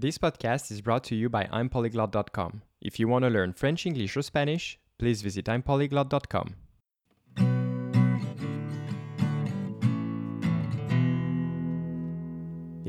This podcast is brought to you by I'mPolyglot.com. If you want to learn French, English, or Spanish, please visit I'mPolyglot.com.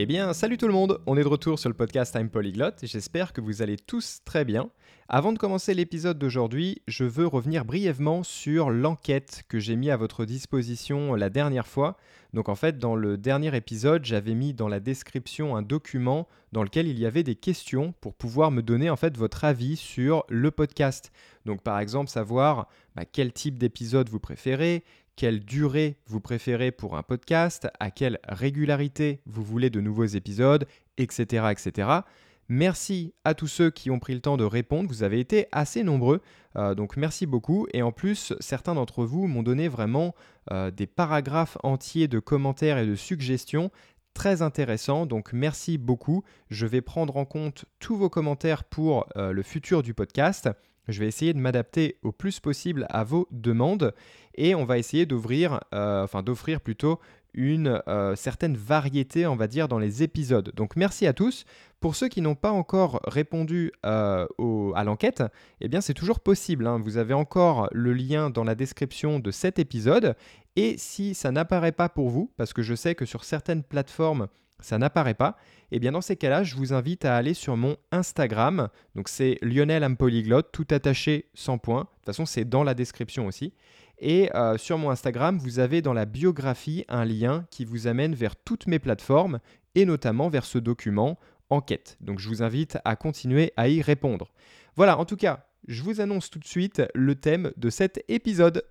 Eh bien, salut tout le monde, on est de retour sur le podcast Time Polyglot, j'espère que vous allez tous très bien. Avant de commencer l'épisode d'aujourd'hui, je veux revenir brièvement sur l'enquête que j'ai mis à votre disposition la dernière fois. Donc en fait, dans le dernier épisode, j'avais mis dans la description un document dans lequel il y avait des questions pour pouvoir me donner en fait votre avis sur le podcast. Donc par exemple, savoir bah, quel type d'épisode vous préférez, quelle durée vous préférez pour un podcast, à quelle régularité vous voulez de nouveaux épisodes, etc. etc. Merci à tous ceux qui ont pris le temps de répondre, vous avez été assez nombreux, euh, donc merci beaucoup. Et en plus, certains d'entre vous m'ont donné vraiment euh, des paragraphes entiers de commentaires et de suggestions très intéressants, donc merci beaucoup. Je vais prendre en compte tous vos commentaires pour euh, le futur du podcast. Je vais essayer de m'adapter au plus possible à vos demandes et on va essayer d'ouvrir, euh, enfin d'offrir plutôt une euh, certaine variété, on va dire, dans les épisodes. Donc merci à tous. Pour ceux qui n'ont pas encore répondu euh, à l'enquête, eh bien c'est toujours possible. Hein. Vous avez encore le lien dans la description de cet épisode. Et si ça n'apparaît pas pour vous, parce que je sais que sur certaines plateformes, ça n'apparaît pas, et eh bien dans ces cas-là, je vous invite à aller sur mon Instagram. Donc c'est Lionel Ampolyglot, tout attaché sans point. De toute façon, c'est dans la description aussi. Et euh, sur mon Instagram, vous avez dans la biographie un lien qui vous amène vers toutes mes plateformes et notamment vers ce document enquête. Donc je vous invite à continuer à y répondre. Voilà, en tout cas, je vous annonce tout de suite le thème de cet épisode.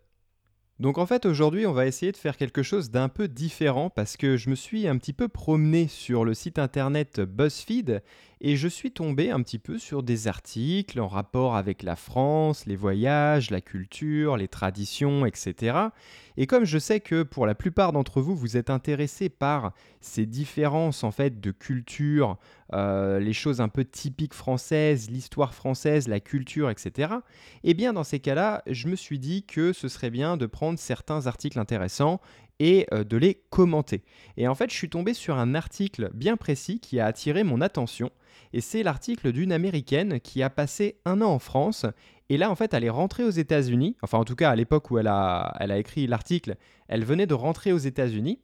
Donc en fait aujourd'hui on va essayer de faire quelque chose d'un peu différent parce que je me suis un petit peu promené sur le site internet BuzzFeed et je suis tombé un petit peu sur des articles en rapport avec la France, les voyages, la culture, les traditions, etc. Et comme je sais que pour la plupart d'entre vous, vous êtes intéressés par ces différences en fait de culture, euh, les choses un peu typiques françaises, l'histoire française, la culture, etc. Eh bien dans ces cas-là, je me suis dit que ce serait bien de prendre certains articles intéressants et euh, de les commenter. Et en fait, je suis tombé sur un article bien précis qui a attiré mon attention et c'est l'article d'une américaine qui a passé un an en France. Et là, en fait, elle est rentrée aux États-Unis. Enfin, en tout cas, à l'époque où elle a, elle a écrit l'article, elle venait de rentrer aux États-Unis.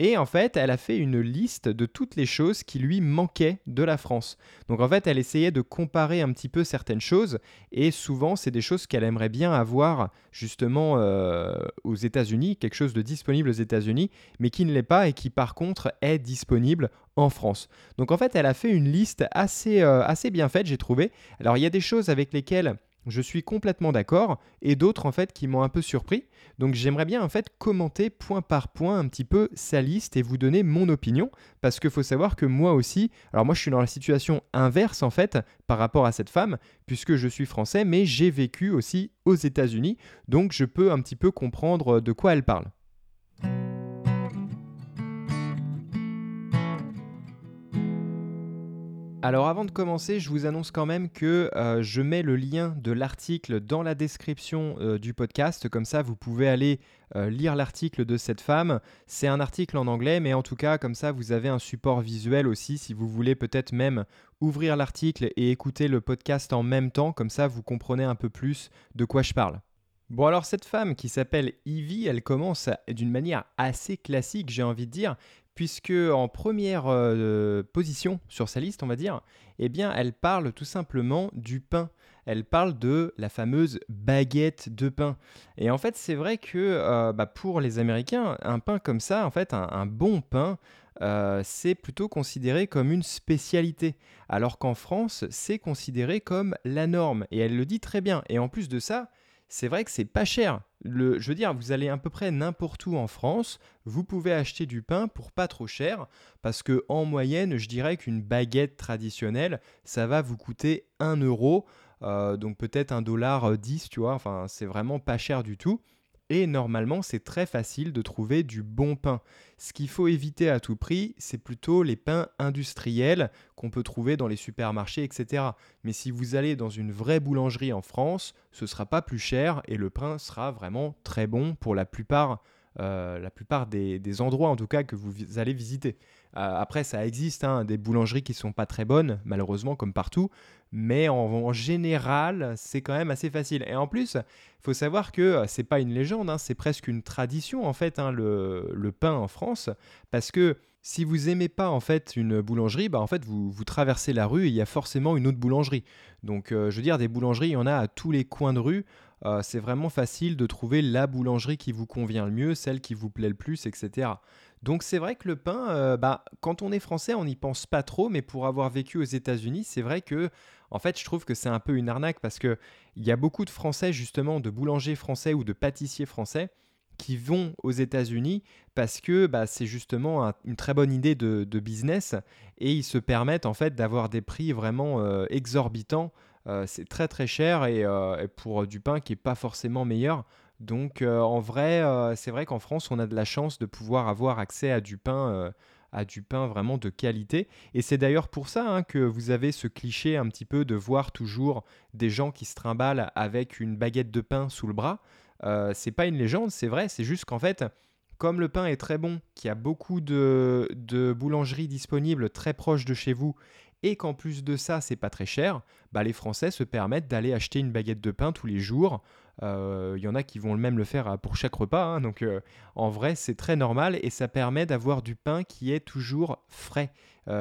Et en fait, elle a fait une liste de toutes les choses qui lui manquaient de la France. Donc en fait, elle essayait de comparer un petit peu certaines choses, et souvent, c'est des choses qu'elle aimerait bien avoir justement euh, aux États-Unis, quelque chose de disponible aux États-Unis, mais qui ne l'est pas et qui par contre est disponible en France. Donc en fait, elle a fait une liste assez, euh, assez bien faite, j'ai trouvé. Alors il y a des choses avec lesquelles je suis complètement d'accord et d'autres en fait qui m'ont un peu surpris. Donc j'aimerais bien en fait commenter point par point un petit peu sa liste et vous donner mon opinion parce qu'il faut savoir que moi aussi, alors moi je suis dans la situation inverse en fait par rapport à cette femme puisque je suis français mais j'ai vécu aussi aux États-Unis donc je peux un petit peu comprendre de quoi elle parle. Alors avant de commencer, je vous annonce quand même que euh, je mets le lien de l'article dans la description euh, du podcast, comme ça vous pouvez aller euh, lire l'article de cette femme. C'est un article en anglais, mais en tout cas comme ça vous avez un support visuel aussi si vous voulez peut-être même ouvrir l'article et écouter le podcast en même temps, comme ça vous comprenez un peu plus de quoi je parle. Bon alors cette femme qui s'appelle Evie, elle commence d'une manière assez classique, j'ai envie de dire, puisque en première euh, position sur sa liste, on va dire, eh bien, elle parle tout simplement du pain. Elle parle de la fameuse baguette de pain. Et en fait, c'est vrai que euh, bah, pour les Américains, un pain comme ça, en fait, un, bon pain, euh, c'est plutôt considéré comme une spécialité, alors qu'en France, c'est considéré comme la norme. Et elle le dit très bien. Et en plus de ça, c'est vrai que c'est pas cher. Je veux dire, vous allez à peu près n'importe où en France, vous pouvez acheter du pain pour pas trop cher, parce que en moyenne, je dirais qu'une baguette traditionnelle, ça va vous coûter 1 euro, euh, donc peut-être un dollar 10, tu vois, enfin c'est vraiment pas cher du tout. Et normalement, c'est très facile de trouver du bon pain. Ce qu'il faut éviter à tout prix, c'est plutôt les pains industriels qu'on peut trouver dans les supermarchés, etc. Mais si vous allez dans une vraie boulangerie en France, ce ne sera pas plus cher et le pain sera vraiment très bon pour la plupart, euh, la plupart des, endroits en tout cas que vous allez visiter. Après, ça existe, hein, des boulangeries qui sont pas très bonnes, malheureusement, comme partout, mais en, général, c'est quand même assez facile. Et en plus, faut savoir que c'est pas une légende, hein, c'est presque une tradition en fait, hein, le, le, pain en France, parce que si vous aimez pas en fait une boulangerie, bah en fait vous, vous traversez la rue et il y a forcément une autre boulangerie. Donc je veux dire, des boulangeries, il y en a à tous les coins de rue. Euh, c'est vraiment facile de trouver la boulangerie qui vous convient le mieux, celle qui vous plaît le plus, etc. Donc c'est vrai que le pain, euh, bah, quand on est français, on n'y pense pas trop, mais pour avoir vécu aux États-Unis, c'est vrai que, en fait, je trouve que c'est un peu une arnaque parce que il y a beaucoup de Français justement, de boulangers français ou de pâtissiers français qui vont aux États-Unis parce que bah, c'est justement une très bonne idée de, business et ils se permettent en fait d'avoir des prix vraiment euh, exorbitants euh, c'est très très cher et, pour du pain qui n'est pas forcément meilleur. Donc euh, en vrai, c'est vrai qu'en France, on a de la chance de pouvoir avoir accès à du pain à du pain vraiment de qualité. Et c'est d'ailleurs pour ça hein, que vous avez ce cliché un petit peu de voir toujours des gens qui se trimballent avec une baguette de pain sous le bras. Euh, c'est pas une légende, c'est vrai, c'est juste qu'en fait, comme le pain est très bon, qu'il y a beaucoup de, de boulangeries disponibles très proches de chez vous et qu'en plus de ça, c'est pas très cher, bah, les Français se permettent d'aller acheter une baguette de pain tous les jours. Il euh, y en a qui vont même le faire euh, pour chaque repas, hein, donc euh, en vrai, c'est très normal et ça permet d'avoir du pain qui est toujours frais.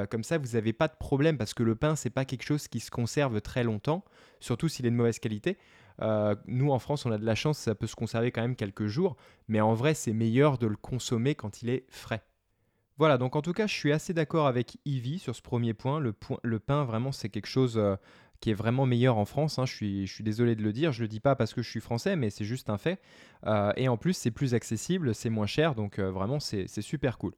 comme ça, vous n'avez pas de problème parce que le pain, c'est pas quelque chose qui se conserve très longtemps, surtout s'il est de mauvaise qualité. nous, en France, on a de la chance, ça peut se conserver quand même quelques jours, mais en vrai, c'est meilleur de le consommer quand il est frais. Voilà, donc en tout cas, je suis assez d'accord avec Ivy sur ce premier point. Le, pain, vraiment, c'est quelque chose euh, qui est vraiment meilleur en France. Hein. Je, suis, désolé de le dire, je ne le dis pas parce que je suis français, mais c'est juste un fait. Euh, et en plus, c'est plus accessible, c'est moins cher, donc euh, vraiment, c'est super cool.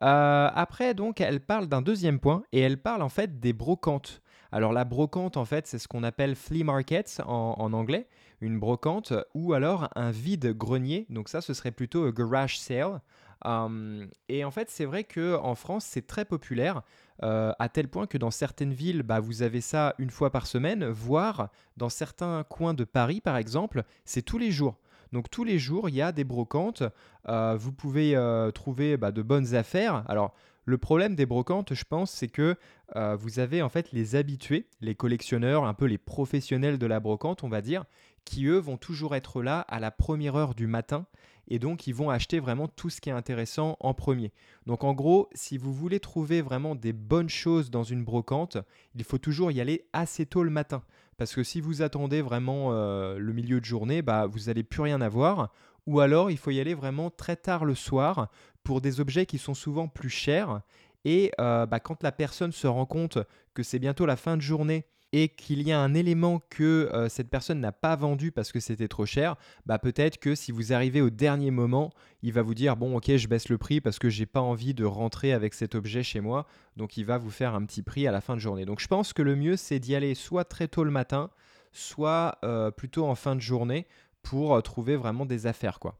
après, donc, elle parle d'un deuxième point, et elle parle en fait des brocantes. Alors la brocante, en fait, c'est ce qu'on appelle flea markets en, anglais, une brocante, ou alors un vide grenier. Donc ça, ce serait plutôt un garage sale et en fait, c'est vrai que en France, c'est très populaire. À tel point que dans certaines villes, bah, vous avez ça une fois par semaine, voire dans certains coins de Paris, par exemple, c'est tous les jours. Donc tous les jours, il y a des brocantes. Vous pouvez trouver bah, de bonnes affaires. Alors le problème des brocantes, je pense, c'est que vous avez en fait les habitués, les collectionneurs, un peu les professionnels de la brocante, on va dire, qui eux vont toujours être là à la première heure du matin et donc ils vont acheter vraiment tout ce qui est intéressant en premier. Donc en gros, si vous voulez trouver vraiment des bonnes choses dans une brocante, il faut toujours y aller assez tôt le matin. Parce que si vous attendez vraiment euh, le milieu de journée, bah, vous n'allez plus rien avoir. Ou alors il faut y aller vraiment très tard le soir pour des objets qui sont souvent plus chers. Et euh, bah, quand la personne se rend compte que c'est bientôt la fin de journée et qu'il y a un élément que euh, cette personne n'a pas vendu parce que c'était trop cher, bah peut-être que si vous arrivez au dernier moment, il va vous dire bon ok je baisse le prix parce que j'ai pas envie de rentrer avec cet objet chez moi, donc il va vous faire un petit prix à la fin de journée. Donc je pense que le mieux c'est d'y aller soit très tôt le matin, soit euh, plutôt en fin de journée pour euh, trouver vraiment des affaires quoi.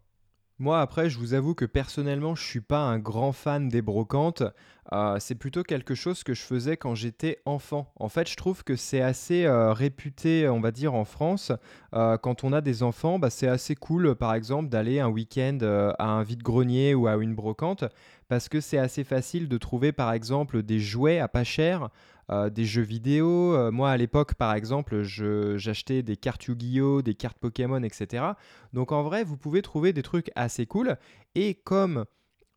Moi, après, je vous avoue que personnellement, je suis pas un grand fan des brocantes. Euh, c'est plutôt quelque chose que je faisais quand j'étais enfant. En fait, je trouve que c'est assez euh, réputé, on va dire, en France. Euh, quand on a des enfants, bah, c'est assez cool, par exemple, d'aller un week-end à un vide-grenier ou à une brocante, parce que c'est assez facile de trouver, par exemple, des jouets à pas cher. Euh, des jeux vidéo. Euh, moi, à l'époque, par exemple, j'achetais des cartes Yu-Gi-Oh, des cartes Pokémon, etc. Donc en vrai, vous pouvez trouver des trucs assez cool. Et comme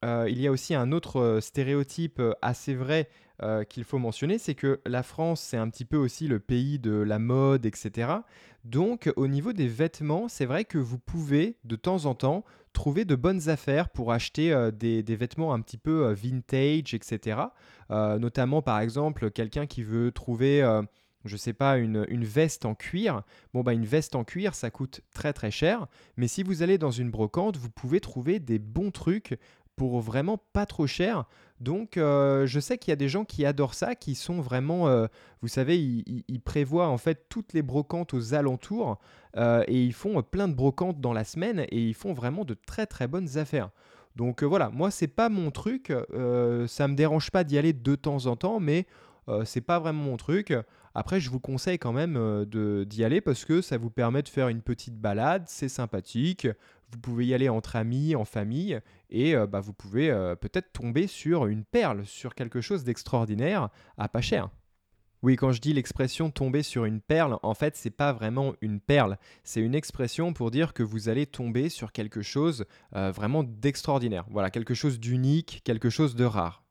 euh, il y a aussi un autre stéréotype assez vrai qu'il faut mentionner, c'est que la France, c'est un petit peu aussi le pays de la mode, etc. Donc au niveau des vêtements, c'est vrai que vous pouvez de temps en temps trouver de bonnes affaires pour acheter euh, des, vêtements un petit peu euh, vintage, etc. Euh, notamment par exemple quelqu'un qui veut trouver je sais pas, une, veste en cuir. Bon, bah, une veste en cuir, ça coûte très très cher. Mais si vous allez dans une brocante, vous pouvez trouver des bons trucs pour vraiment pas trop cher. Donc, euh, je sais qu'il y a des gens qui adorent ça, qui sont vraiment, euh, vous savez, ils, prévoient en fait toutes les brocantes aux alentours euh, et ils font plein de brocantes dans la semaine et ils font vraiment de très très bonnes affaires. Donc voilà, moi c'est pas mon truc, ça me dérange pas d'y aller de temps en temps, mais c'est pas vraiment mon truc. Après, je vous conseille quand même d'y aller parce que ça vous permet de faire une petite balade, c'est sympathique. Vous pouvez y aller entre amis, en famille, et bah, vous pouvez peut-être tomber sur une perle, sur quelque chose d'extraordinaire à pas cher. Oui, quand je dis l'expression tomber sur une perle, en fait, c'est pas vraiment une perle. C'est une expression pour dire que vous allez tomber sur quelque chose euh, vraiment d'extraordinaire. Voilà, quelque chose d'unique, quelque chose de rare.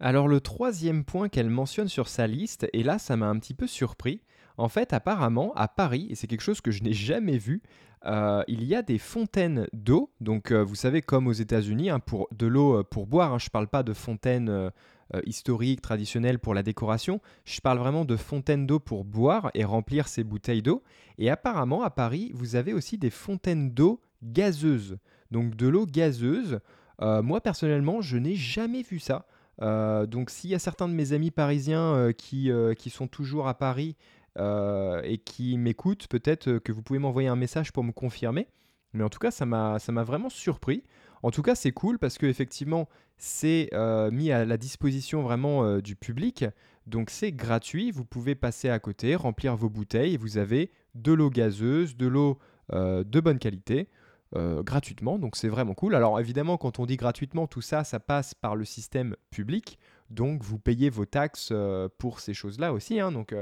Alors le troisième point qu'elle mentionne sur sa liste, et là ça m'a un petit peu surpris, en fait apparemment à Paris, et c'est quelque chose que je n'ai jamais vu, euh, il y a des fontaines d'eau, donc euh, vous savez comme aux États-Unis, hein, pour de l'eau pour boire, hein, je ne parle pas de fontaines euh, historique, traditionnelle pour la décoration. Je parle vraiment de fontaines d'eau pour boire et remplir ces bouteilles d'eau. Et apparemment, à Paris, vous avez aussi des fontaines d'eau gazeuses. Donc de l'eau gazeuse. Euh, moi, personnellement, je n'ai jamais vu ça. Euh, donc s'il y a certains de mes amis parisiens qui, sont toujours à Paris et qui m'écoutent, peut-être que vous pouvez m'envoyer un message pour me confirmer. Mais en tout cas, ça m'a vraiment surpris. En tout cas, c'est cool parce que effectivement, c'est euh, mis à la disposition vraiment euh, du public. Donc c'est gratuit, vous pouvez passer à côté, remplir vos bouteilles et vous avez de l'eau gazeuse, de l'eau euh, de bonne qualité. gratuitement, donc c'est vraiment cool. Alors évidemment, quand on dit gratuitement, tout ça, ça passe par le système public, donc vous payez vos taxes pour ces choses-là aussi. Hein, donc,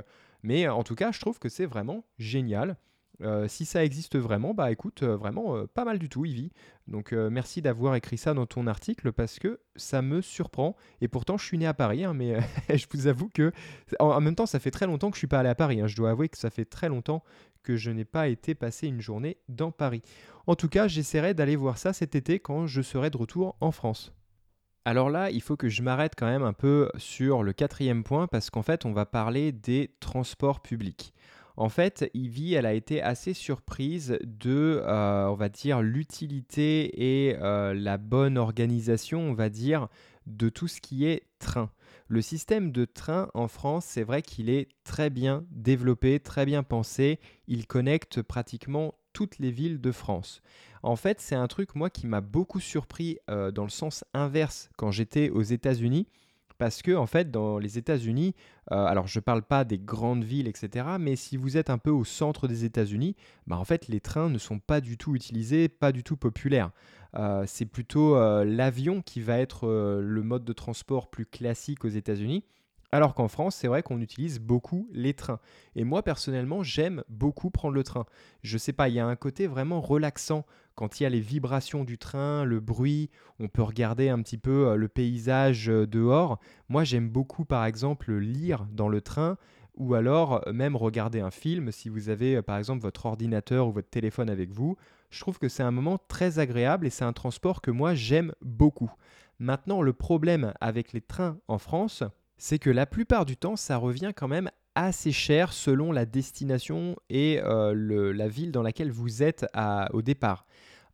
mais en tout cas, je trouve que c'est vraiment génial. Euh, si ça existe vraiment, bah écoute, euh, vraiment euh, pas mal du tout, Ivy. Donc merci d'avoir écrit ça dans ton article parce que ça me surprend. Et pourtant, je suis né à Paris, hein, mais je vous avoue que en, même temps, ça fait très longtemps que je suis pas allé à Paris. Hein. Je dois avouer que ça fait très longtemps que je n'ai pas été passer une journée dans Paris. En tout cas, j'essaierai d'aller voir ça cet été quand je serai de retour en France. Alors là, il faut que je m'arrête quand même un peu sur le quatrième point parce qu'en fait, on va parler des transports publics. En fait, Ivy, elle a été assez surprise de, euh, on va dire, l'utilité et euh, la bonne organisation, on va dire, de tout ce qui est train. Le système de train en France, c'est vrai qu'il est très bien développé, très bien pensé. Il connecte pratiquement toutes les villes de France. En fait, c'est un truc, moi, qui m'a beaucoup surpris euh, dans le sens inverse quand j'étais aux États-Unis parce que en fait dans les États-Unis, euh, alors je ne parle pas des grandes villes, etc., mais si vous êtes un peu au centre des États-Unis, bah, en fait les trains ne sont pas du tout utilisés, pas du tout populaires. Euh, c'est plutôt euh, l'avion qui va être le mode de transport plus classique aux États-Unis. Alors qu'en France, c'est vrai qu'on utilise beaucoup les trains. Et moi, personnellement, j'aime beaucoup prendre le train. Je sais pas, il y a un côté vraiment relaxant quand il y a les vibrations du train, le bruit, on peut regarder un petit peu euh, le paysage euh, dehors. Moi, j'aime beaucoup, par exemple, lire dans le train ou alors euh, même regarder un film si vous avez, par exemple, votre ordinateur ou votre téléphone avec vous. Je trouve que c'est un moment très agréable et c'est un transport que moi, j'aime beaucoup. Maintenant, le problème avec les trains en France, c'est que la plupart du temps, ça revient quand même assez cher selon la destination et euh, la ville dans laquelle vous êtes au départ.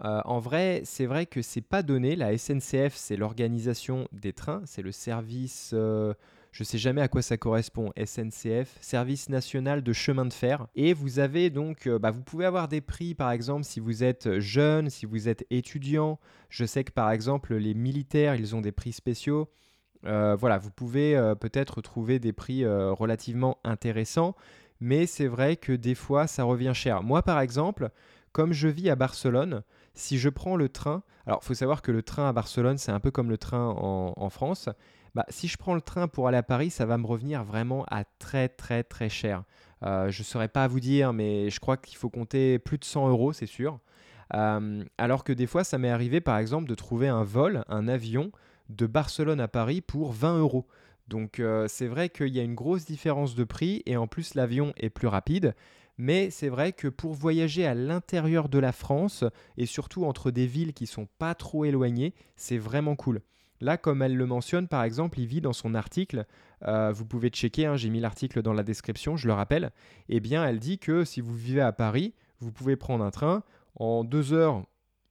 Euh, en vrai, c'est vrai que c'est pas donné. La SNCF, c'est l'organisation des trains, c'est le service. Euh, je sais jamais à quoi ça correspond. SNCF, Service national de chemin de fer. Et vous avez donc, bah, vous pouvez avoir des prix, par exemple, si vous êtes jeune, si vous êtes étudiant. Je sais que par exemple, les militaires, ils ont des prix spéciaux. Euh, voilà, vous pouvez euh, peut-être trouver des prix euh, relativement intéressants, mais c'est vrai que des fois ça revient cher. Moi par exemple, comme je vis à Barcelone, si je prends le train, alors il faut savoir que le train à Barcelone c'est un peu comme le train en, France, bah, si je prends le train pour aller à Paris, ça va me revenir vraiment à très très très cher. je ne saurais pas vous dire, mais je crois qu'il faut compter plus de 100 euros, c'est sûr. alors que des fois, ça m'est arrivé par exemple de trouver un vol, un avion de Barcelone à Paris pour 20 euros. Donc euh, c'est vrai qu'il y a une grosse différence de prix et en plus l'avion est plus rapide. Mais c'est vrai que pour voyager à l'intérieur de la France et surtout entre des villes qui sont pas trop éloignées, c'est vraiment cool. Là, comme elle le mentionne, par exemple, il vit dans son article, euh, vous pouvez checker, hein, j'ai mis l'article dans la description, je le rappelle, eh bien, elle dit que si vous vivez à Paris, vous pouvez prendre un train, en deux heures,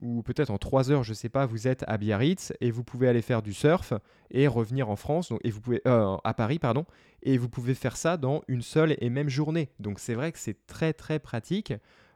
ou peut-être en trois heures, je ne sais pas, vous êtes à Biarritz et vous pouvez aller faire du surf et revenir en France, et vous pouvez, euh, à Paris, pardon, et vous pouvez faire ça dans une seule et même journée. Donc c'est vrai que c'est très très pratique.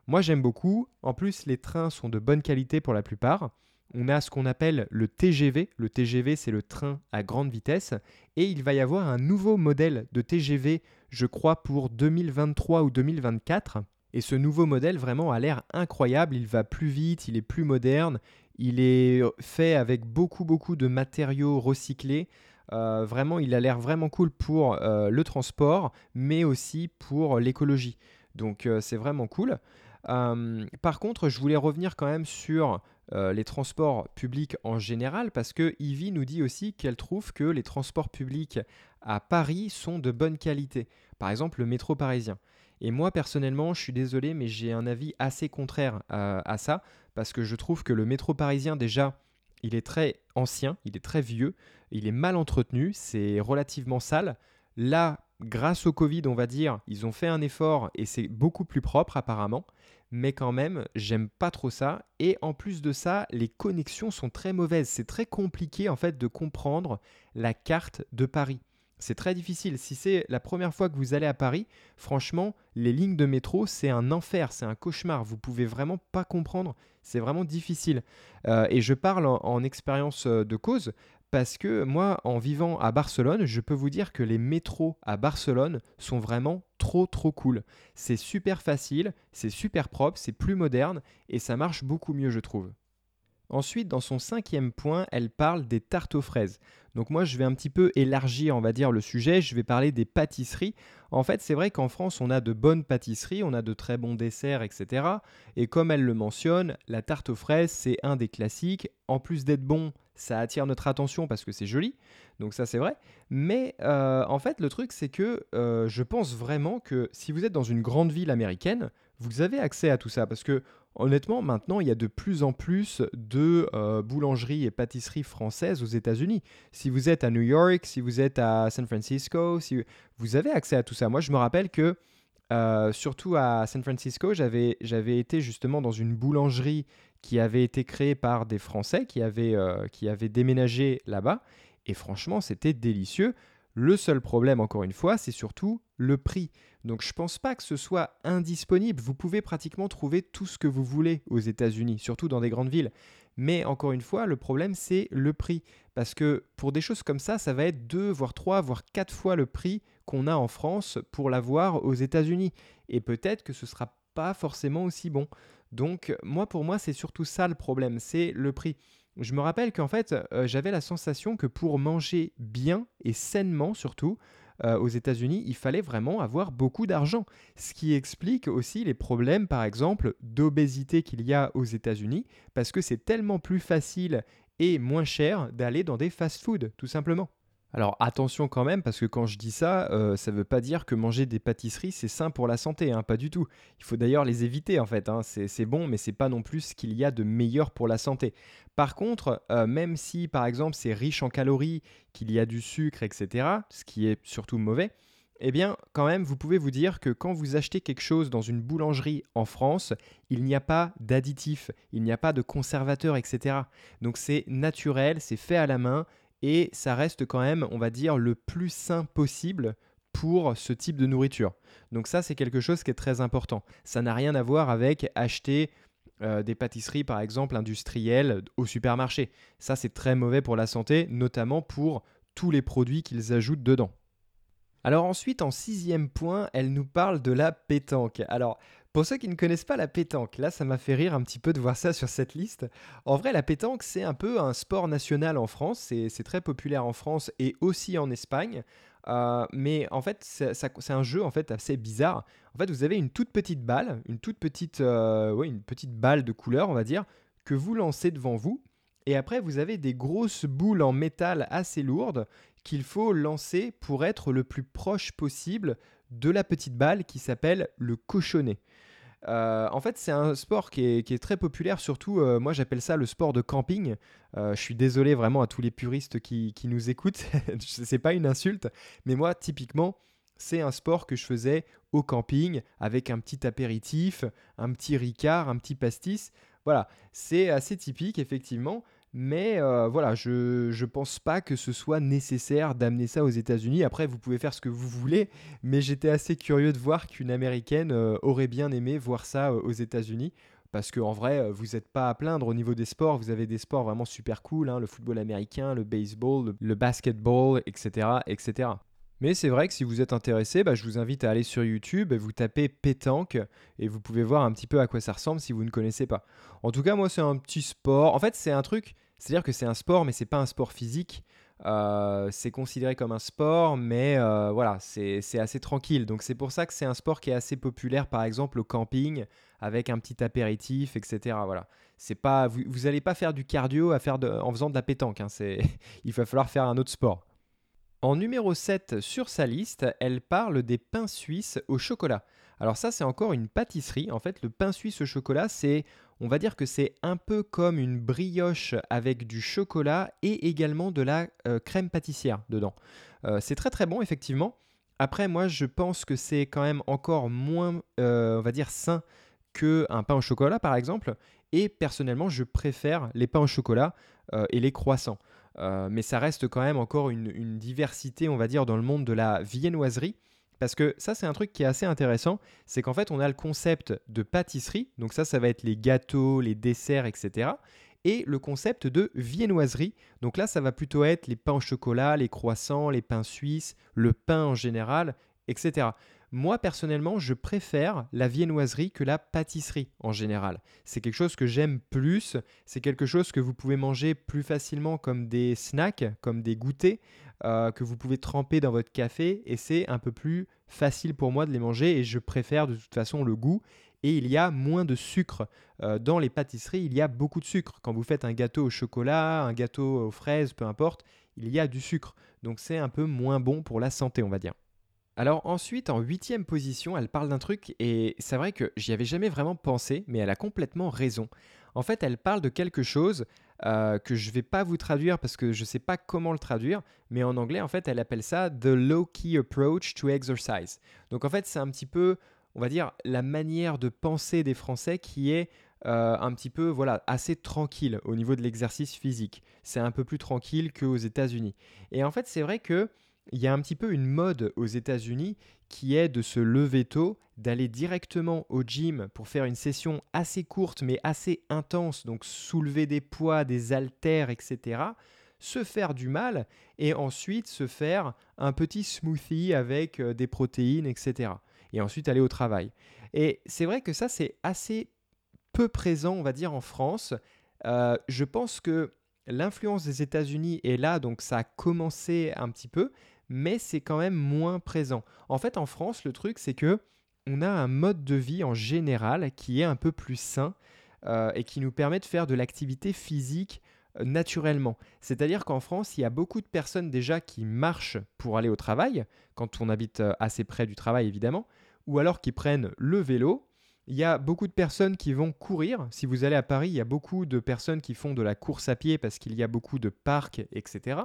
Moi j'aime beaucoup. En plus, les trains sont de bonne qualité pour la plupart. on a ce qu'on appelle le TGV. Le TGV, c'est le train à grande vitesse. Et il va y avoir un nouveau modèle de TGV, je crois, pour 2023 ou 2024. Et ce nouveau modèle vraiment a l'air incroyable. Il va plus vite, il est plus moderne, il est fait avec beaucoup, beaucoup de matériaux recyclés. Euh, vraiment, il a l'air vraiment cool pour euh, le transport, mais aussi pour l'écologie. Donc, euh, c'est vraiment cool. par contre, je voulais revenir quand même sur les transports publics en général, parce que Ivy nous dit aussi qu'elle trouve que les transports publics à Paris sont de bonne qualité. Par exemple, le métro parisien. Et moi, personnellement, je suis désolé, mais j'ai un avis assez contraire à ça, parce que je trouve que le métro parisien, déjà, il est très ancien, il est très vieux, il est mal entretenu, c'est relativement sale. Là, grâce au Covid, on va dire, ils ont fait un effort et c'est beaucoup plus propre apparemment. Mais quand même, j'aime pas trop ça. Et en plus de ça, les connexions sont très mauvaises. C'est très compliqué en fait de comprendre la carte de Paris. C'est très difficile. Si c'est la première fois que vous allez à Paris, franchement, les lignes de métro, c'est un enfer, c'est un cauchemar. Vous pouvez vraiment pas comprendre. C'est vraiment difficile. Euh, et je parle en, expérience euh, de cause parce que moi, en vivant à Barcelone, je peux vous dire que les métros à Barcelone sont vraiment trop trop cool. C'est super facile, c'est super propre, c'est plus moderne et ça marche beaucoup mieux, je trouve. Ensuite, dans son cinquième point, elle parle des tartes aux fraises. Donc moi, je vais un petit peu élargir, on va dire, le sujet. Je vais parler des pâtisseries. En fait, c'est vrai qu'en France, on a de bonnes pâtisseries, on a de très bons desserts, etc. Et comme elle le mentionne, la tarte aux fraises, c'est un des classiques. En plus d'être bon, ça attire notre attention parce que c'est joli. Donc ça, c'est vrai. Mais euh, en fait, le truc, c'est que euh, je pense vraiment que si vous êtes dans une grande ville américaine, vous avez accès à tout ça parce que honnêtement, maintenant, il y a de plus en plus de euh, boulangeries et pâtisseries françaises aux États-Unis. Si vous êtes à New York, si vous êtes à San Francisco, si vous avez accès à tout ça. Moi, je me rappelle que euh, surtout à San Francisco, j'avais été justement dans une boulangerie qui avait été créée par des Français euh, qui avaient déménagé là-bas. Et franchement, c'était délicieux. Le seul problème, encore une fois, c'est surtout le prix. Donc je pense pas que ce soit indisponible. Vous pouvez pratiquement trouver tout ce que vous voulez aux États-Unis, surtout dans des grandes villes. Mais encore une fois, le problème, c'est le prix. Parce que pour des choses comme ça, ça va être deux, voire trois, voire quatre fois le prix qu'on a en France pour l'avoir aux États-Unis. Et peut-être que ce ne sera pas forcément aussi bon. Donc moi, pour moi, c'est surtout ça le problème, c'est le prix. Je me rappelle qu'en fait, euh, j'avais la sensation que pour manger bien et sainement surtout, euh, aux États-Unis, il fallait vraiment avoir beaucoup d'argent. Ce qui explique aussi les problèmes, par exemple, d'obésité qu'il y a aux États-Unis, parce que c'est tellement plus facile et moins cher d'aller dans des fast-foods, tout simplement. Alors attention quand même, parce que quand je dis ça, euh, ça ne veut pas dire que manger des pâtisseries c'est sain pour la santé, hein, pas du tout. Il faut d'ailleurs les éviter en fait, hein. c'est bon, mais c'est pas non plus ce qu'il y a de meilleur pour la santé. Par contre, euh, même si par exemple c'est riche en calories, qu'il y a du sucre, etc., ce qui est surtout mauvais, eh bien, quand même, vous pouvez vous dire que quand vous achetez quelque chose dans une boulangerie en France, il n'y a pas d'additifs, il n'y a pas de conservateurs, etc. Donc c'est naturel, c'est fait à la main et ça reste quand même, on va dire, le plus sain possible pour ce type de nourriture. Donc ça, c'est quelque chose qui est très important. Ça n'a rien à voir avec acheter euh, des pâtisseries, par exemple, industrielles au supermarché. Ça, c'est très mauvais pour la santé, notamment pour tous les produits qu'ils ajoutent dedans. Alors ensuite, en sixième point, elle nous parle de la pétanque. Alors, pour ceux qui ne connaissent pas la pétanque, là ça m'a fait rire un petit peu de voir ça sur cette liste. En vrai, la pétanque c'est un peu un sport national en France, c'est très populaire en France et aussi en Espagne. Euh, mais en fait, c'est un jeu en fait assez bizarre. En fait, vous avez une toute petite balle, une toute petite, euh, une petite balle de couleur, on va dire, que vous lancez devant vous. Et après, vous avez des grosses boules en métal assez lourdes qu'il faut lancer pour être le plus proche possible de la petite balle qui s'appelle le cochonnet. Euh, en fait, c'est un sport qui est, très populaire, surtout, euh, moi j'appelle ça le sport de camping. Euh, je suis désolé vraiment à tous les puristes qui, nous écoutent, c'est pas une insulte, mais moi, typiquement, c'est un sport que je faisais au camping avec un petit apéritif, un petit ricard, un petit pastis. Voilà, c'est assez typique, effectivement. Mais euh, voilà, je ne pense pas que ce soit nécessaire d'amener ça aux États-Unis. Après, vous pouvez faire ce que vous voulez, mais j'étais assez curieux de voir qu'une Américaine euh, aurait bien aimé voir ça euh, aux États-Unis. parce qu'en vrai, vous n'êtes pas à plaindre au niveau des sports. Vous avez des sports vraiment super cool, hein, le football américain, le baseball, le, basketball, etc., etc. Mais c'est vrai que si vous êtes intéressé, bah, je vous invite à aller sur YouTube et vous tapez pétanque et vous pouvez voir un petit peu à quoi ça ressemble si vous ne connaissez pas. En tout cas, moi, c'est un petit sport. En fait, c'est un truc, c'est-à-dire que c'est un sport, mais c'est pas un sport physique. Euh, c'est considéré comme un sport, mais euh, voilà, c'est assez tranquille. Donc c'est pour ça que c'est un sport qui est assez populaire, par exemple au camping, avec un petit apéritif, etc. Voilà, c'est pas, vous n'allez pas faire du cardio à faire en faisant de la pétanque. Hein. il va falloir faire un autre sport. En numéro 7 sur sa liste, elle parle des pains suisses au chocolat. Alors ça, c'est encore une pâtisserie. En fait, le pain suisse au chocolat, c'est, on va dire que c'est un peu comme une brioche avec du chocolat et également de la euh, crème pâtissière dedans. Euh, c'est très très bon, effectivement. Après, moi, je pense que c'est quand même encore moins, euh, on va dire, sain qu'un pain au chocolat, par exemple. Et personnellement, je préfère les pains au chocolat et les croissants. Euh, mais ça reste quand même encore une, diversité, on va dire, dans le monde de la viennoiserie. Parce que ça, c'est un truc qui est assez intéressant, c'est qu'en fait, on a le concept de pâtisserie, donc ça, ça va être les gâteaux, les desserts, etc. Et le concept de viennoiserie, donc là, ça va plutôt être les pains au chocolat, les croissants, les pains suisses, le pain en général, etc. Moi, personnellement, je préfère la viennoiserie que la pâtisserie en général. C'est quelque chose que j'aime plus. C'est quelque chose que vous pouvez manger plus facilement comme des snacks, comme des goûters, euh, que vous pouvez tremper dans votre café. Et c'est un peu plus facile pour moi de les manger. Et je préfère de toute façon le goût. Et il y a moins de sucre. Euh, dans les pâtisseries, il y a beaucoup de sucre. Quand vous faites un gâteau au chocolat, un gâteau aux fraises, peu importe, il y a du sucre. Donc c'est un peu moins bon pour la santé, on va dire. Alors ensuite, en huitième position, elle parle d'un truc et c'est vrai que j'y avais jamais vraiment pensé, mais elle a complètement raison. En fait, elle parle de quelque chose euh, que je ne vais pas vous traduire parce que je ne sais pas comment le traduire, mais en anglais, en fait, elle appelle ça The Low-Key Approach to Exercise. Donc en fait, c'est un petit peu, on va dire, la manière de penser des Français qui est euh, un petit peu voilà assez tranquille au niveau de l'exercice physique. C'est un peu plus tranquille qu'aux États-Unis. Et en fait, c'est vrai que il y a un petit peu une mode aux États-Unis qui est de se lever tôt, d'aller directement au gym pour faire une session assez courte mais assez intense, donc soulever des poids, des haltères, etc. Se faire du mal et ensuite se faire un petit smoothie avec euh, des protéines, etc. Et ensuite aller au travail. Et c'est vrai que ça, c'est assez peu présent, on va dire, en France. Euh, je pense que l'influence des États-Unis est là, donc ça a commencé un petit peu, mais c'est quand même moins présent. En fait, en France, le truc, c'est que on a un mode de vie en général qui est un peu plus sain euh, et qui nous permet de faire de l'activité physique euh, naturellement. C'est-à-dire qu'en France, il y a beaucoup de personnes déjà qui marchent pour aller au travail, quand on habite euh, assez près du travail évidemment, ou alors qui prennent le vélo. Il y a beaucoup de personnes qui vont courir. Si vous allez à Paris, il y a beaucoup de personnes qui font de la course à pied parce qu'il y a beaucoup de parcs, etc.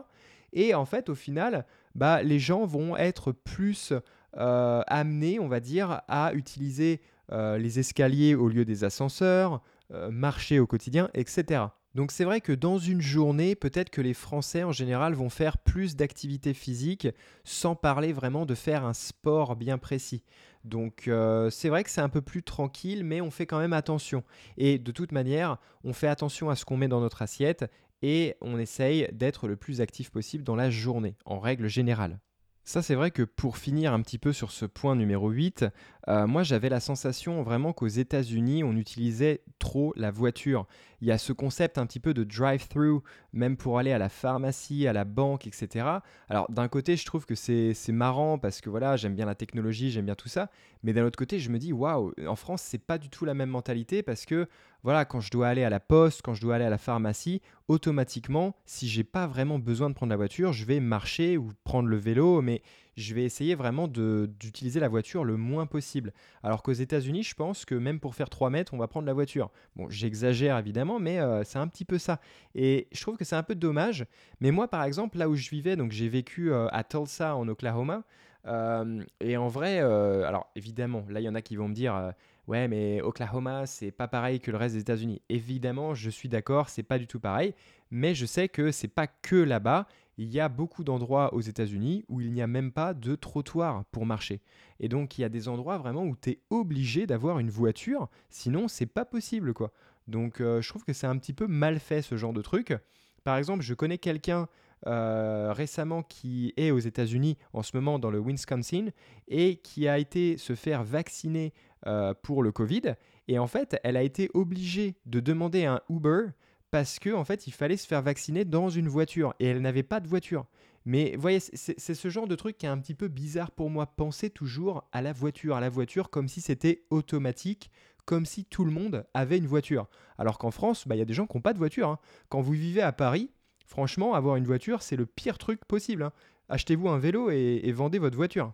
Et en fait, au final, bah, les gens vont être plus euh, amenés, on va dire, à utiliser euh, les escaliers au lieu des ascenseurs, euh, marcher au quotidien, etc. Donc c'est vrai que dans une journée, peut-être que les Français en général vont faire plus d'activités physiques sans parler vraiment de faire un sport bien précis. Donc c'est vrai que c'est un peu plus tranquille, mais on fait quand même attention. Et de toute manière, on fait attention à ce qu'on met dans notre assiette et on essaye d'être le plus actif possible dans la journée, en règle générale. Ça, c'est vrai que pour finir un petit peu sur ce point numéro 8, euh, moi j'avais la sensation vraiment qu'aux États-Unis, on utilisait trop la voiture. Il y a ce concept un petit peu de drive-through, même pour aller à la pharmacie, à la banque, etc. Alors d'un côté, je trouve que c'est marrant parce que voilà, j'aime bien la technologie, j'aime bien tout ça. Mais d'un autre côté, je me dis, waouh, en France, c'est pas du tout la même mentalité parce que voilà, quand je dois aller à la poste, quand je dois aller à la pharmacie, automatiquement, si j'ai pas vraiment besoin de prendre la voiture, je vais marcher ou prendre le vélo, mais je vais essayer vraiment d'utiliser la voiture le moins possible. Alors qu'aux États-Unis, je pense que même pour faire 3 mètres, on va prendre la voiture. Bon, j'exagère évidemment, mais euh, c'est un petit peu ça. Et je trouve que c'est un peu dommage. Mais moi, par exemple, là où je vivais, donc j'ai vécu euh, à Tulsa en Oklahoma. Euh, et en vrai, alors évidemment, là il y en a qui vont me dire Ouais, mais Oklahoma, c'est pas pareil que le reste des États-Unis. Évidemment, je suis d'accord, c'est pas du tout pareil, mais je sais que c'est pas que là-bas. Il y a beaucoup d'endroits aux États-Unis où il n'y a même pas de trottoir pour marcher. Et donc, il y a des endroits vraiment où tu es obligé d'avoir une voiture, sinon, c'est pas possible, quoi. Donc, euh, je trouve que c'est un petit peu mal fait ce genre de truc. Par exemple, je connais quelqu'un euh, récemment qui est aux États-Unis en ce moment dans le Wisconsin et qui a été se faire vacciner euh, pour le Covid. Et en fait, elle a été obligée de demander un Uber parce que en fait, il fallait se faire vacciner dans une voiture et elle n'avait pas de voiture. Mais voyez, c'est ce genre de truc qui est un petit peu bizarre pour moi. Pensez toujours à la voiture, à la voiture comme si c'était automatique, comme si tout le monde avait une voiture. Alors qu'en France, bah, il y a des gens qui n'ont pas de voiture. Hein. Quand vous vivez à Paris, Franchement, avoir une voiture, c'est le pire truc possible. Hein. Achetez-vous un vélo et, vendez votre voiture.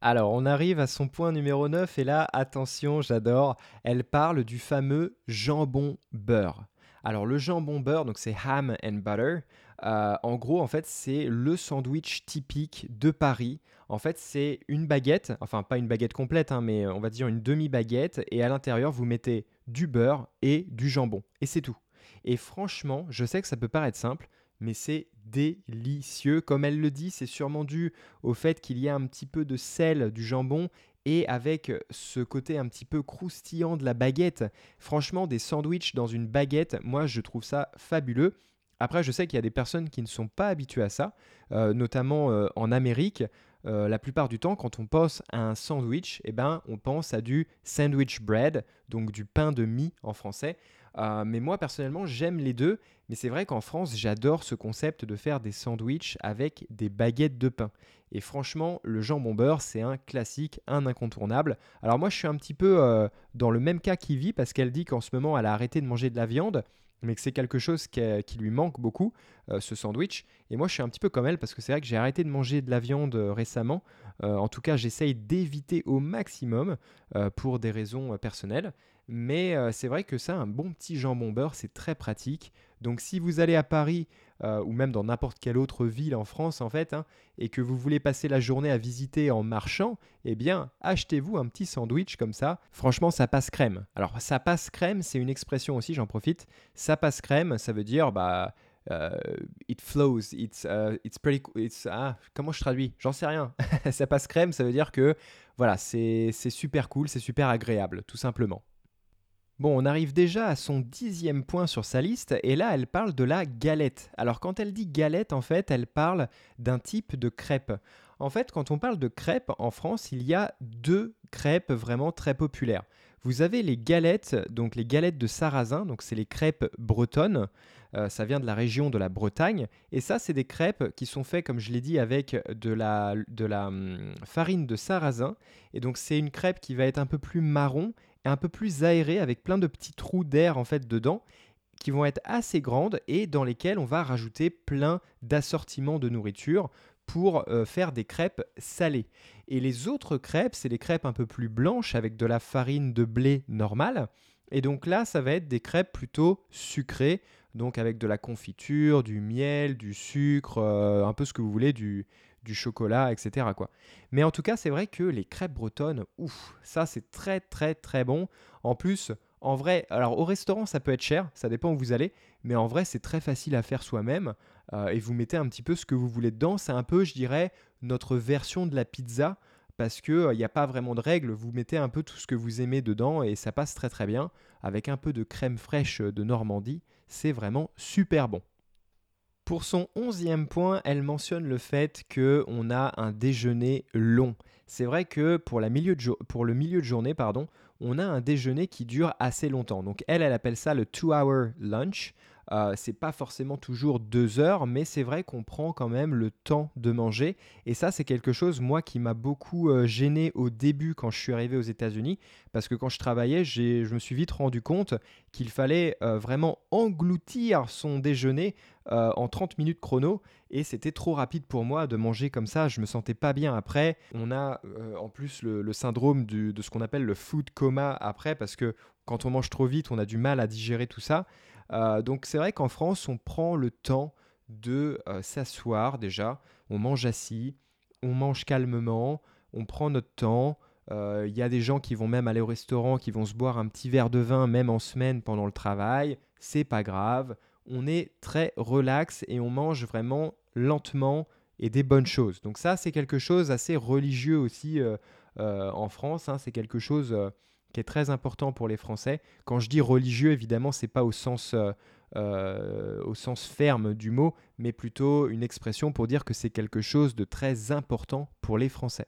Alors, on arrive à son point numéro 9 et là, attention, j'adore, elle parle du fameux jambon beurre. Alors, le jambon beurre, donc c'est ham and butter. Euh, en gros, en fait, c'est le sandwich typique de Paris. En fait, c'est une baguette, enfin pas une baguette complète, hein, mais on va dire une demi-baguette, et à l'intérieur, vous mettez du beurre et du jambon. Et c'est tout. Et franchement, je sais que ça peut paraître simple, mais c'est délicieux. Comme elle le dit, c'est sûrement dû au fait qu'il y a un petit peu de sel du jambon et avec ce côté un petit peu croustillant de la baguette. Franchement, des sandwichs dans une baguette, moi je trouve ça fabuleux. Après, je sais qu'il y a des personnes qui ne sont pas habituées à ça, euh, notamment euh, en Amérique. Euh, la plupart du temps, quand on pense à un sandwich, eh ben, on pense à du sandwich bread, donc du pain de mie en français. Euh, mais moi, personnellement, j'aime les deux. Mais c'est vrai qu'en France, j'adore ce concept de faire des sandwichs avec des baguettes de pain. Et franchement, le jambon beurre, c'est un classique, un incontournable. Alors moi, je suis un petit peu euh, dans le même cas qu'Ivy parce qu'elle dit qu'en ce moment, elle a arrêté de manger de la viande mais que c'est quelque chose qui, lui manque beaucoup, euh, ce sandwich. Et moi, je suis un petit peu comme elle parce que c'est vrai que j'ai arrêté de manger de la viande récemment. en tout cas, j'essaye d'éviter au maximum pour des raisons personnelles. Mais euh, c'est vrai que ça, un bon petit jambon beurre, c'est très pratique. Donc si vous allez à Paris euh, ou même dans n'importe quelle autre ville en France en fait, hein, et que vous voulez passer la journée à visiter en marchant, eh bien achetez-vous un petit sandwich comme ça. Franchement, ça passe crème. Alors ça passe crème, c'est une expression aussi, j'en profite. Ça passe crème, ça veut dire bah euh, it flows, it's, it's pretty, it's, ah, comment je traduis? J'en sais rien. ça passe crème, ça veut dire que voilà, c'est super cool, c'est super agréable, tout simplement. Bon, on arrive déjà à son dixième point sur sa liste, et là elle parle de la galette. Alors quand elle dit galette, en fait, elle parle d'un type de crêpe. En fait, quand on parle de crêpes, en France, il y a deux crêpes vraiment très populaires. Vous avez les galettes, donc les galettes de sarrasin, donc c'est les crêpes bretonnes. Euh, ça vient de la région de la Bretagne. Et ça, c'est des crêpes qui sont faites, comme je l'ai dit, avec de la, hum, farine de sarrasin. Et donc, c'est une crêpe qui va être un peu plus marron un peu plus aérée avec plein de petits trous d'air en fait dedans qui vont être assez grandes et dans lesquelles on va rajouter plein d'assortiments de nourriture pour euh, faire des crêpes salées. Et les autres crêpes, c'est les crêpes un peu plus blanches avec de la farine de blé normale. Et donc là, ça va être des crêpes plutôt sucrées, donc avec de la confiture, du miel, du sucre, euh, un peu ce que vous voulez, du, du chocolat, etc. Quoi. Mais en tout cas, c'est vrai que les crêpes bretonnes, ouf, ça c'est très très très bon. En plus, en vrai, alors au restaurant ça peut être cher, ça dépend où vous allez, mais en vrai c'est très facile à faire soi-même euh, et vous mettez un petit peu ce que vous voulez dedans. C'est un peu, je dirais, notre version de la pizza parce qu'il n'y euh, a pas vraiment de règles, vous mettez un peu tout ce que vous aimez dedans et ça passe très très bien. Avec un peu de crème fraîche de Normandie, c'est vraiment super bon. Pour son onzième point, elle mentionne le fait qu'on a un déjeuner long. C'est vrai que pour, le milieu de journée, pardon, on a un déjeuner qui dure assez longtemps. Donc elle, elle appelle ça le two-hour lunch. Euh, c'est pas forcément toujours deux heures, mais c'est vrai qu'on prend quand même le temps de manger. Et ça, c'est quelque chose, moi, qui m'a beaucoup euh, gêné au début quand je suis arrivé aux États-Unis, parce que quand je travaillais, je me suis vite rendu compte qu'il fallait euh, vraiment engloutir son déjeuner en 30 minutes chrono, et c'était trop rapide pour moi de manger comme ça. Je me sentais pas bien après. On a en plus le, syndrome de ce qu'on appelle le food coma après, parce que quand on mange trop vite, on a du mal à digérer tout ça. Euh, donc c'est vrai qu'en France, on prend le temps de euh, s'asseoir déjà, on mange assis, on mange calmement, on prend notre temps, Il y a des gens qui vont même aller au restaurant, qui vont se boire un petit verre de vin, même en semaine pendant le travail. C'est pas grave. On est très relax et on mange vraiment lentement et des bonnes choses. Donc ça, c'est quelque chose assez religieux aussi en France. Hein. C'est quelque chose très important pour les Français. Quand je dis religieux, évidemment, c'est pas au sens, euh, euh, au sens ferme du mot, mais plutôt une expression pour dire que c'est quelque chose de très important pour les Français.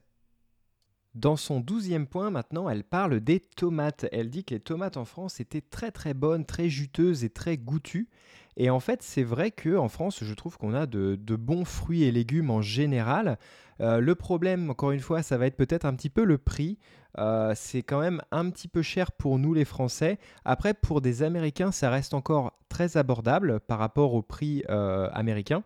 Dans son douzième point maintenant, elle parle des tomates. Elle dit que les tomates en France étaient très très bonnes, très juteuses et très goûtues. Et en fait, c'est vrai qu'en France, je trouve qu'on a de, bons fruits et légumes en général. Euh, le problème, encore une fois, ça va être peut-être un petit peu le prix. Euh, c'est quand même un petit peu cher pour nous les Français. Après, pour des Américains, ça reste encore très abordable par rapport au prix euh, américain.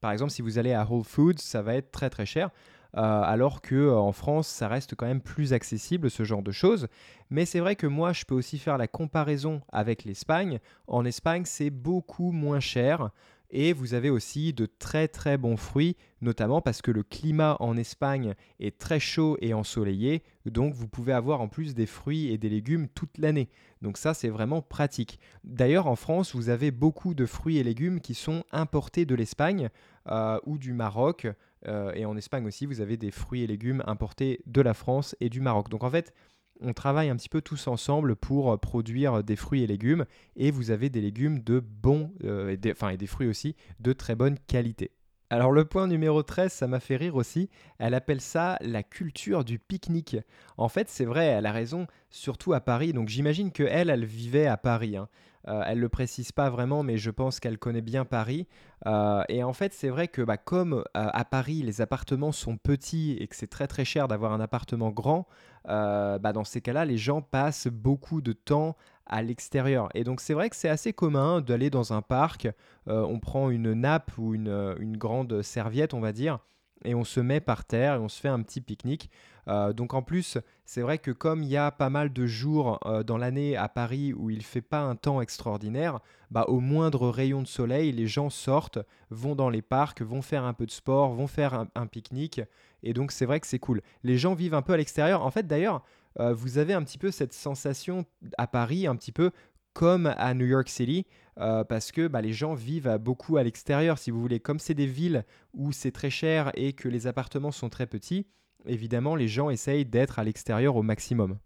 Par exemple, si vous allez à Whole Foods, ça va être très très cher. Euh, alors que en France, ça reste quand même plus accessible ce genre de choses. Mais c'est vrai que moi, je peux aussi faire la comparaison avec l'Espagne. En Espagne, c'est beaucoup moins cher. Et vous avez aussi de très très bons fruits, notamment parce que le climat en Espagne est très chaud et ensoleillé, donc vous pouvez avoir en plus des fruits et des légumes toute l'année. Donc ça c'est vraiment pratique. D'ailleurs en France vous avez beaucoup de fruits et légumes qui sont importés de l'Espagne euh, ou du Maroc. Euh, et en Espagne aussi vous avez des fruits et légumes importés de la France et du Maroc. Donc en fait on travaille un petit peu tous ensemble pour euh, produire des fruits et légumes et vous avez des légumes de bons, euh, et des fruits aussi de très bonne qualité. Alors le point numéro 13, ça m'a fait rire aussi, elle appelle ça la culture du pique-nique. En fait c'est vrai, elle a raison, surtout à Paris, donc j'imagine que elle, elle vivait à Paris. Hein. Euh, elle ne le précise pas vraiment, mais je pense qu'elle connaît bien Paris. Euh, et en fait, c'est vrai que bah, comme euh, à Paris, les appartements sont petits et que c'est très très cher d'avoir un appartement grand, bah, dans ces cas-là, les gens passent beaucoup de temps à l'extérieur. Et donc c'est vrai que c'est assez commun d'aller dans un parc, on prend une nappe ou une grande serviette, on va dire, et on se met par terre et on se fait un petit pique-nique. Euh, donc en plus, c'est vrai que comme il y a pas mal de jours euh, dans l'année à Paris où il fait pas un temps extraordinaire, bah, au moindre rayon de soleil, les gens sortent, vont dans les parcs, vont faire un peu de sport, vont faire un, pique-nique. Et donc c'est vrai que c'est cool. Les gens vivent un peu à l'extérieur. En fait d'ailleurs, euh, vous avez un petit peu cette sensation à Paris, un petit peu comme à New York City, parce que bah, les gens vivent beaucoup à l'extérieur, si vous voulez. Comme c'est des villes où c'est très cher et que les appartements sont très petits, évidemment, les gens essayent d'être à l'extérieur au maximum.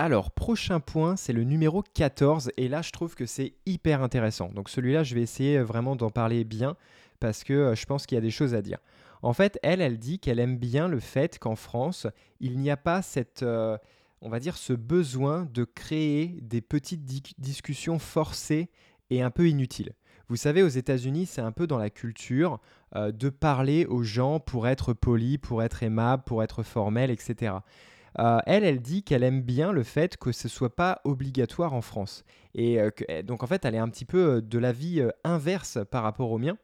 Alors, prochain point, c'est le numéro 14, et là, je trouve que c'est hyper intéressant. Donc celui-là, je vais essayer vraiment d'en parler bien, parce que euh, je pense qu'il y a des choses à dire. En fait, elle, elle dit qu'elle aime bien le fait qu'en France, il n'y a pas cette, euh, on va dire, ce besoin de créer des petites discussions forcées et un peu inutiles. Vous savez, aux États-Unis, c'est un peu dans la culture euh, de parler aux gens pour être poli, pour être aimable, pour être formel, etc. Euh, elle, elle dit qu'elle aime bien le fait que ce soit pas obligatoire en France. Et eh, donc en fait, elle est un petit peu de l'avis inverse par rapport au mien.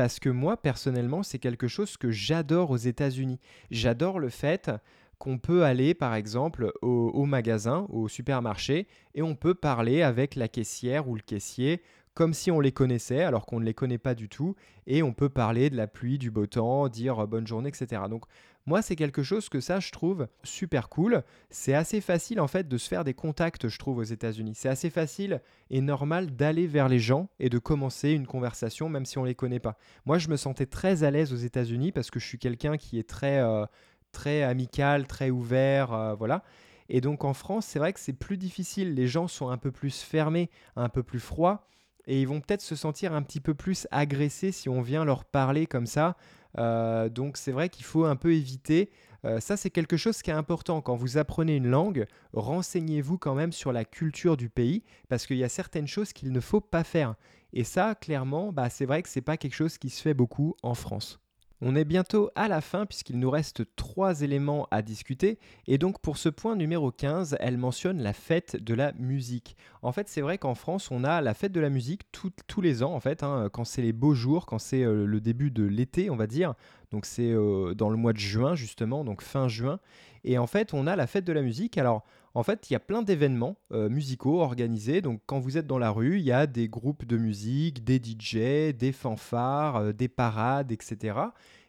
Parce que moi, personnellement, c'est quelque chose que j'adore aux États-Unis. J'adore le fait qu'on peut aller par exemple au, magasin, au supermarché, et on peut parler avec la caissière ou le caissier comme si on les connaissait alors qu'on ne les connaît pas du tout et on peut parler de la pluie, du beau temps, dire euh, bonne journée, etc. Donc moi c'est quelque chose que ça je trouve super cool. C'est assez facile en fait de se faire des contacts je trouve aux États-Unis. C'est assez facile et normal d'aller vers les gens et de commencer une conversation même si on les connaît pas. Moi je me sentais très à l'aise aux États-Unis parce que je suis quelqu'un qui est très euh, très amical, très ouvert, euh, voilà. Et donc en France, c'est vrai que c'est plus difficile. Les gens sont un peu plus fermés, un peu plus froids et ils vont peut-être se sentir un petit peu plus agressés si on vient leur parler comme ça. Euh, donc c'est vrai qu'il faut un peu éviter. Euh, ça c'est quelque chose qui est important. Quand vous apprenez une langue, renseignez-vous quand même sur la culture du pays parce qu'il y a certaines choses qu'il ne faut pas faire. Et ça, clairement, bah, c'est vrai que c'est pas quelque chose qui se fait beaucoup en France. On est bientôt à la fin puisqu'il nous reste trois éléments à discuter et donc pour ce point numéro 15, elle mentionne la fête de la musique. En fait c'est vrai qu'en France on a la fête de la musique tous les ans en fait, hein, quand c'est les beaux jours, quand c'est euh, le début de l'été on va dire, donc c'est euh, dans le mois de juin justement, donc fin juin, et en fait on a la fête de la musique. Alors en fait, il y a plein d'événements euh, musicaux organisés. Donc, quand vous êtes dans la rue, il y a des groupes de musique, des DJ, des fanfares, euh, des parades, etc.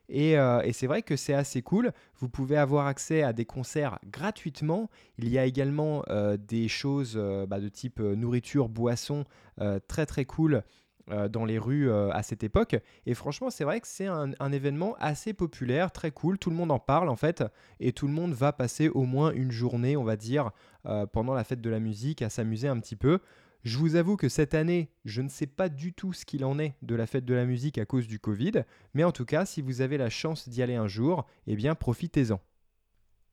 Et, c'est vrai que c'est assez cool. Vous pouvez avoir accès à des concerts gratuitement. Il y a également des choses bah, de type nourriture, boisson, très très cool euh, dans les rues euh, à cette époque. Et franchement, c'est vrai que c'est un, événement assez populaire, très cool. Tout le monde en parle en fait. Et tout le monde va passer au moins une journée, on va dire, euh, pendant la fête de la musique, à s'amuser un petit peu. Je vous avoue que cette année, je ne sais pas du tout ce qu'il en est de la fête de la musique à cause du Covid, mais en tout cas, si vous avez la chance d'y aller un jour, eh bien profitez-en.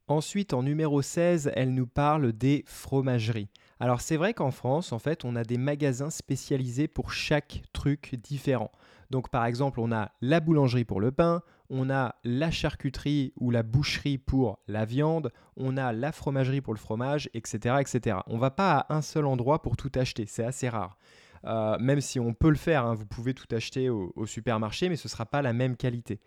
Ensuite, en numéro 16, elle nous parle des fromageries. Alors c'est vrai qu'en France, en fait, on a des magasins spécialisés pour chaque truc différent. Donc par exemple, on a la boulangerie pour le pain, on a la charcuterie ou la boucherie pour la viande, on a la fromagerie pour le fromage, etc. etc. On ne va pas à un seul endroit pour tout acheter, c'est assez rare. Euh, même si on peut le faire, hein, vous pouvez tout acheter au, au supermarché, mais ce ne sera pas la même qualité.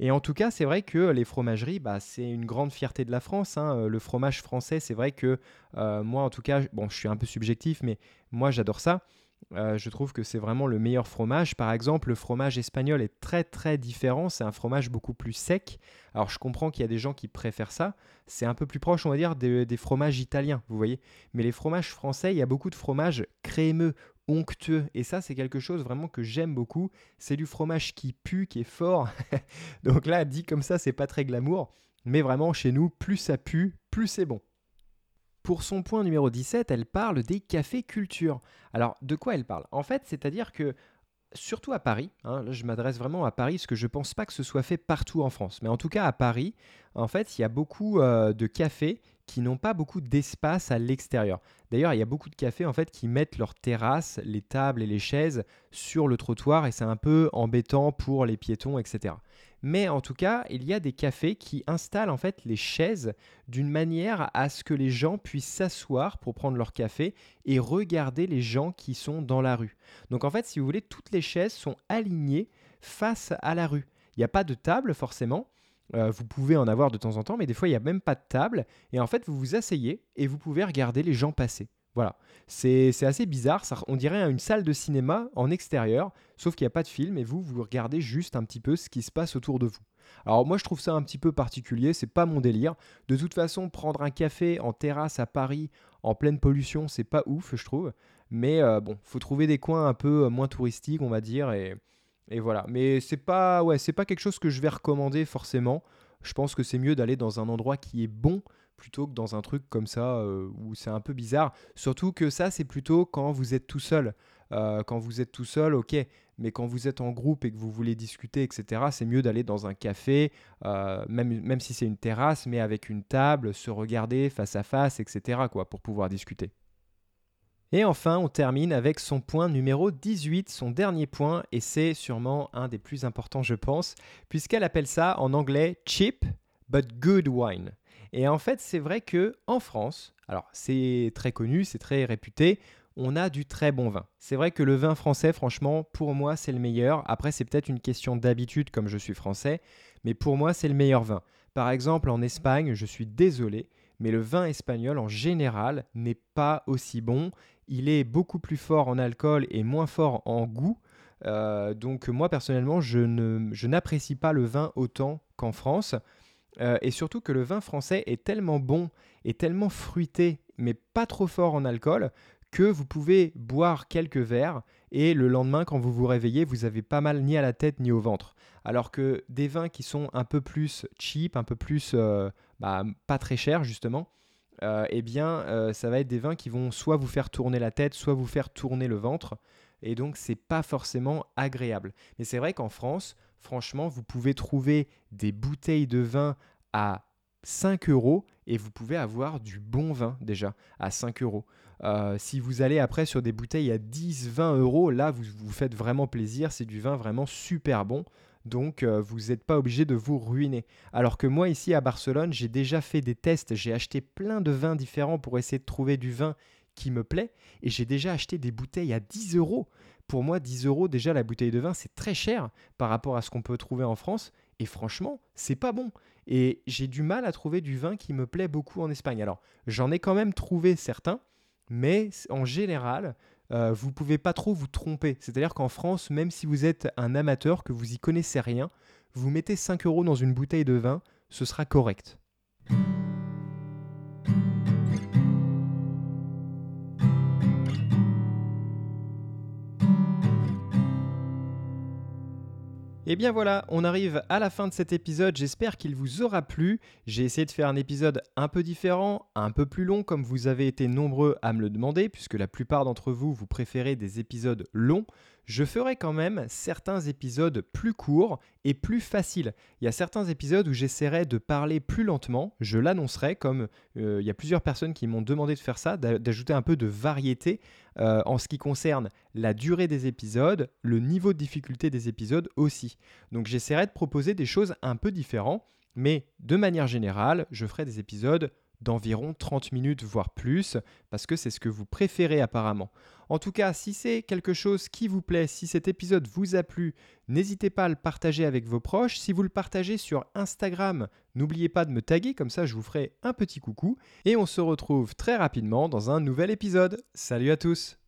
Et en tout cas, c'est vrai que les fromageries, bah, c'est une grande fierté de la France. Hein. Euh, le fromage français, c'est vrai que euh, moi, en tout cas, bon, je suis un peu subjectif, mais moi, j'adore ça. Euh, je trouve que c'est vraiment le meilleur fromage. Par exemple, le fromage espagnol est très très différent. C'est un fromage beaucoup plus sec. Alors je comprends qu'il y a des gens qui préfèrent ça. C'est un peu plus proche, on va dire, des, des, fromages italiens, vous voyez. Mais les fromages français, il y a beaucoup de fromages crémeux, onctueux. Et ça, c'est quelque chose vraiment que j'aime beaucoup. C'est du fromage qui pue, qui est fort. Donc là, dit comme ça, c'est pas très glamour. Mais vraiment, chez nous, plus ça pue, plus c'est bon. Pour son point numéro 17, elle parle des cafés culture. Alors, de quoi elle parle? En fait, c'est-à-dire que surtout à Paris, hein, je m'adresse vraiment à Paris, parce que je ne pense pas que ce soit fait partout en France, mais en tout cas à Paris, en fait, il y a beaucoup euh, de cafés qui n'ont pas beaucoup d'espace à l'extérieur. D'ailleurs, il y a beaucoup de cafés en fait qui mettent leurs terrasses, les tables et les chaises sur le trottoir et c'est un peu embêtant pour les piétons, etc. Mais en tout cas, il y a des cafés qui installent en fait les chaises d'une manière à ce que les gens puissent s'asseoir pour prendre leur café et regarder les gens qui sont dans la rue. Donc en fait, si vous voulez, toutes les chaises sont alignées face à la rue. Il n'y a pas de table forcément, euh, vous pouvez en avoir de temps en temps, mais des fois, il n'y a même pas de table. Et en fait, vous vous asseyez et vous pouvez regarder les gens passer. Voilà. C'est assez bizarre. Ça, on dirait une salle de cinéma en extérieur, sauf qu'il n'y a pas de film et vous, vous regardez juste un petit peu ce qui se passe autour de vous. Alors moi je trouve ça un petit peu particulier, c'est pas mon délire. De toute façon, prendre un café en terrasse à Paris en pleine pollution, c'est pas ouf, je trouve. Mais euh, bon, faut trouver des coins un peu euh, moins touristiques, on va dire, et, et voilà. Mais c'est pas, ouais, c'est pas quelque chose que je vais recommander forcément. Je pense que c'est mieux d'aller dans un endroit qui est bon plutôt que dans un truc comme ça euh, où c'est un peu bizarre. Surtout que ça, c'est plutôt quand vous êtes tout seul. Euh, quand vous êtes tout seul, ok, mais quand vous êtes en groupe et que vous voulez discuter, etc., c'est mieux d'aller dans un café, euh, même, même si c'est une terrasse, mais avec une table, se regarder face à face, etc., quoi, pour pouvoir discuter. Et enfin, on termine avec son point numéro 18, son dernier point, et c'est sûrement un des plus importants, je pense, puisqu'elle appelle ça en anglais cheap but good wine. Et en fait, c'est vrai que en France, alors c'est très connu, c'est très réputé, on a du très bon vin. C'est vrai que le vin français, franchement, pour moi, c'est le meilleur. Après, c'est peut-être une question d'habitude comme je suis français, mais pour moi, c'est le meilleur vin. Par exemple, en Espagne, je suis désolé, mais le vin espagnol en général n'est pas aussi bon. Il est beaucoup plus fort en alcool et moins fort en goût. Euh, donc moi personnellement, je, n'apprécie pas le vin autant qu'en France. Euh, et surtout que le vin français est tellement bon et tellement fruité, mais pas trop fort en alcool, que vous pouvez boire quelques verres et le lendemain, quand vous vous réveillez, vous avez pas mal ni à la tête ni au ventre. Alors que des vins qui sont un peu plus cheap, un peu plus euh, bah, pas très chers justement, euh, eh bien, ça va être des vins qui vont soit vous faire tourner la tête, soit vous faire tourner le ventre. Et donc, c'est pas forcément agréable. Mais c'est vrai qu'en France, franchement, vous pouvez trouver des bouteilles de vin à 5 euros et vous pouvez avoir du bon vin déjà à 5 euros. Euh, si vous allez après sur des bouteilles à 10-20 euros, là vous vous faites vraiment plaisir, c'est du vin vraiment super bon. Donc euh, vous n'êtes pas obligé de vous ruiner. Alors que moi ici à Barcelone, j'ai déjà fait des tests, j'ai acheté plein de vins différents pour essayer de trouver du vin qui me plaît et j'ai déjà acheté des bouteilles à 10 euros. Pour moi, 10 euros déjà la bouteille de vin, c'est très cher par rapport à ce qu'on peut trouver en France. Et franchement, c'est pas bon. Et j'ai du mal à trouver du vin qui me plaît beaucoup en Espagne. Alors, j'en ai quand même trouvé certains, mais en général, euh, vous pouvez pas trop vous tromper. C'est-à-dire qu'en France, même si vous êtes un amateur, que vous y connaissez rien, vous mettez 5 euros dans une bouteille de vin, ce sera correct. Et bien voilà, on arrive à la fin de cet épisode, j'espère qu'il vous aura plu. J'ai essayé de faire un épisode un peu différent, un peu plus long comme vous avez été nombreux à me le demander, puisque la plupart d'entre vous, vous préférez des épisodes longs je ferai quand même certains épisodes plus courts et plus faciles. Il y a certains épisodes où j'essaierai de parler plus lentement, je l'annoncerai, comme euh, il y a plusieurs personnes qui m'ont demandé de faire ça, d'ajouter un peu de variété euh, en ce qui concerne la durée des épisodes, le niveau de difficulté des épisodes aussi. Donc j'essaierai de proposer des choses un peu différentes, mais de manière générale, je ferai des épisodes d'environ 30 minutes, voire plus, parce que c'est ce que vous préférez apparemment. En tout cas, si c'est quelque chose qui vous plaît, si cet épisode vous a plu, n'hésitez pas à le partager avec vos proches. Si vous le partagez sur Instagram, n'oubliez pas de me taguer, comme ça je vous ferai un petit coucou. Et on se retrouve très rapidement dans un nouvel épisode. Salut à tous